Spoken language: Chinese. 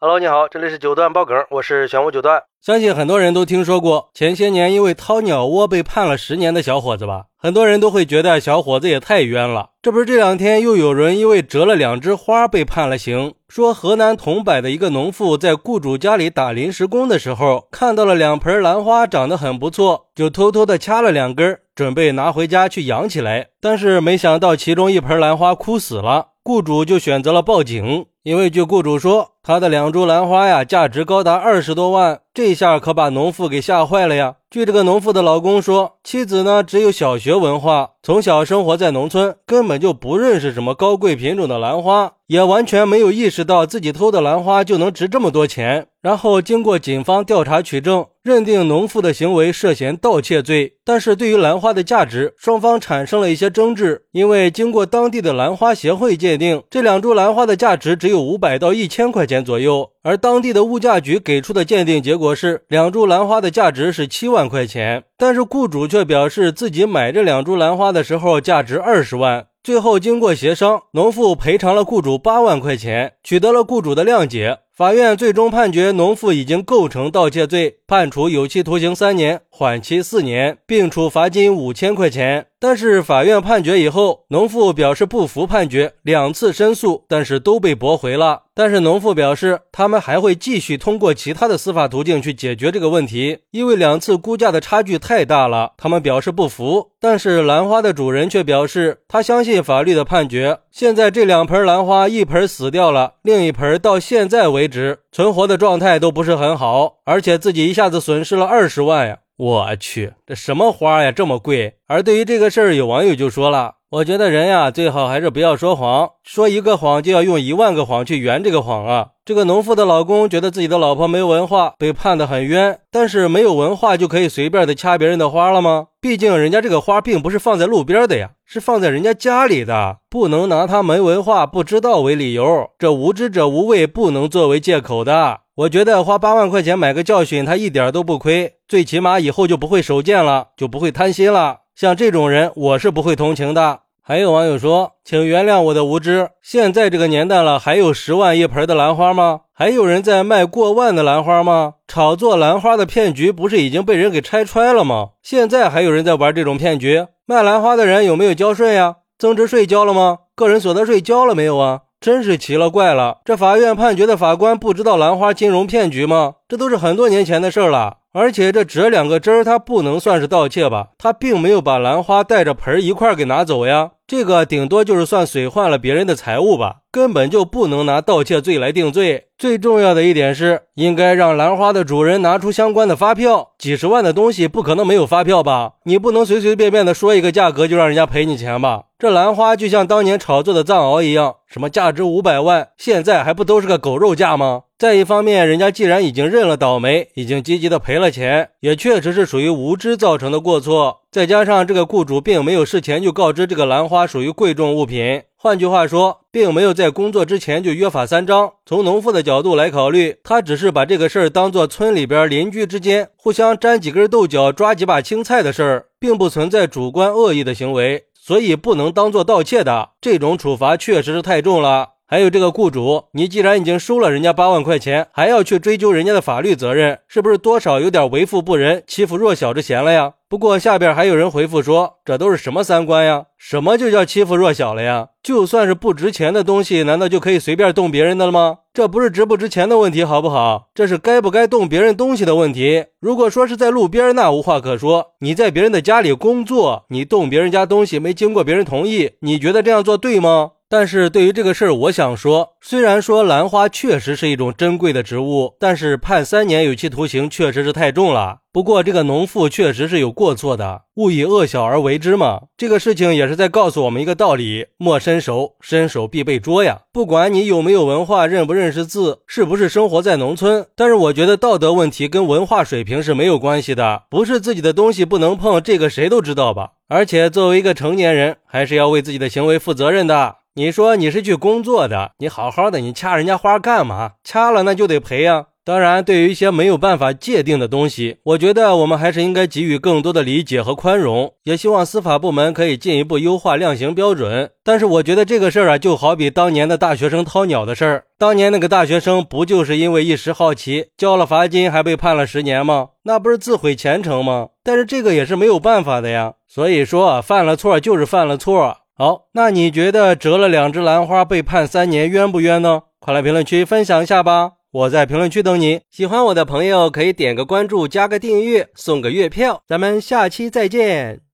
Hello，你好，这里是九段爆梗，我是玄武九段。相信很多人都听说过前些年因为掏鸟窝被判了十年的小伙子吧？很多人都会觉得小伙子也太冤了。这不是这两天又有人因为折了两枝花被判了刑？说河南桐柏的一个农妇在雇主家里打临时工的时候，看到了两盆兰花长得很不错，就偷偷的掐了两根，准备拿回家去养起来。但是没想到其中一盆兰花枯死了，雇主就选择了报警。因为据雇主说，他的两株兰花呀，价值高达二十多万，这下可把农妇给吓坏了呀。据这个农妇的老公说，妻子呢只有小学文化，从小生活在农村，根本就不认识什么高贵品种的兰花，也完全没有意识到自己偷的兰花就能值这么多钱。然后经过警方调查取证，认定农妇的行为涉嫌盗窃罪。但是对于兰花的价值，双方产生了一些争执，因为经过当地的兰花协会鉴定，这两株兰花的价值只有五百到一千块钱左右，而当地的物价局给出的鉴定结果是两株兰花的价值是七万块钱，但是雇主却表示自己买这两株兰花的时候价值二十万。最后经过协商，农妇赔偿了雇主八万块钱，取得了雇主的谅解。法院最终判决农妇已经构成盗窃罪，判处有期徒刑三年，缓期四年，并处罚金五千块钱。但是法院判决以后，农妇表示不服判决，两次申诉，但是都被驳回了。但是农妇表示，他们还会继续通过其他的司法途径去解决这个问题，因为两次估价的差距太大了，他们表示不服。但是兰花的主人却表示，他相信法律的判决。现在这两盆兰花，一盆死掉了，另一盆到现在为止存活的状态都不是很好，而且自己一下子损失了二十万呀。我去，这什么花呀，这么贵？而对于这个事儿，有网友就说了：“我觉得人呀，最好还是不要说谎，说一个谎就要用一万个谎去圆这个谎啊。”这个农妇的老公觉得自己的老婆没文化，被判的很冤。但是没有文化就可以随便的掐别人的花了吗？毕竟人家这个花并不是放在路边的呀，是放在人家家里的，不能拿他没文化、不知道为理由。这无知者无畏，不能作为借口的。我觉得花八万块钱买个教训，他一点都不亏。最起码以后就不会手贱了，就不会贪心了。像这种人，我是不会同情的。还有网友说，请原谅我的无知。现在这个年代了，还有十万一盆的兰花吗？还有人在卖过万的兰花吗？炒作兰花的骗局不是已经被人给拆穿了吗？现在还有人在玩这种骗局？卖兰花的人有没有交税呀？增值税交了吗？个人所得税交了没有啊？真是奇了怪了，这法院判决的法官不知道兰花金融骗局吗？这都是很多年前的事了。而且这折两个枝儿，他不能算是盗窃吧？他并没有把兰花带着盆儿一块儿给拿走呀。这个顶多就是算损坏了别人的财物吧，根本就不能拿盗窃罪来定罪。最重要的一点是，应该让兰花的主人拿出相关的发票。几十万的东西不可能没有发票吧？你不能随随便便的说一个价格就让人家赔你钱吧？这兰花就像当年炒作的藏獒一样，什么价值五百万，现在还不都是个狗肉价吗？再一方面，人家既然已经认了倒霉，已经积极的赔了钱，也确实是属于无知造成的过错。再加上这个雇主并没有事前就告知这个兰花属于贵重物品，换句话说，并没有在工作之前就约法三章。从农妇的角度来考虑，他只是把这个事儿当做村里边邻居之间互相沾几根豆角、抓几把青菜的事儿，并不存在主观恶意的行为，所以不能当做盗窃的。这种处罚确实是太重了。还有这个雇主，你既然已经收了人家八万块钱，还要去追究人家的法律责任，是不是多少有点为富不仁、欺负弱小之嫌了呀？不过下边还有人回复说，这都是什么三观呀？什么就叫欺负弱小了呀？就算是不值钱的东西，难道就可以随便动别人的了吗？这不是值不值钱的问题，好不好？这是该不该动别人东西的问题。如果说是在路边，那无话可说。你在别人的家里工作，你动别人家东西没经过别人同意，你觉得这样做对吗？但是对于这个事儿，我想说，虽然说兰花确实是一种珍贵的植物，但是判三年有期徒刑确实是太重了。不过这个农妇确实是有过错的，勿以恶小而为之嘛。这个事情也是在告诉我们一个道理：莫伸手，伸手必被捉呀。不管你有没有文化，认不认识字，是不是生活在农村，但是我觉得道德问题跟文化水平是没有关系的。不是自己的东西不能碰，这个谁都知道吧？而且作为一个成年人，还是要为自己的行为负责任的。你说你是去工作的，你好好的，你掐人家花干嘛？掐了那就得赔呀。当然，对于一些没有办法界定的东西，我觉得我们还是应该给予更多的理解和宽容。也希望司法部门可以进一步优化量刑标准。但是，我觉得这个事儿啊，就好比当年的大学生掏鸟的事儿。当年那个大学生不就是因为一时好奇，交了罚金，还被判了十年吗？那不是自毁前程吗？但是这个也是没有办法的呀。所以说，犯了错就是犯了错。好，那你觉得折了两只兰花被判三年冤不冤呢？快来评论区分享一下吧！我在评论区等你。喜欢我的朋友可以点个关注，加个订阅，送个月票。咱们下期再见。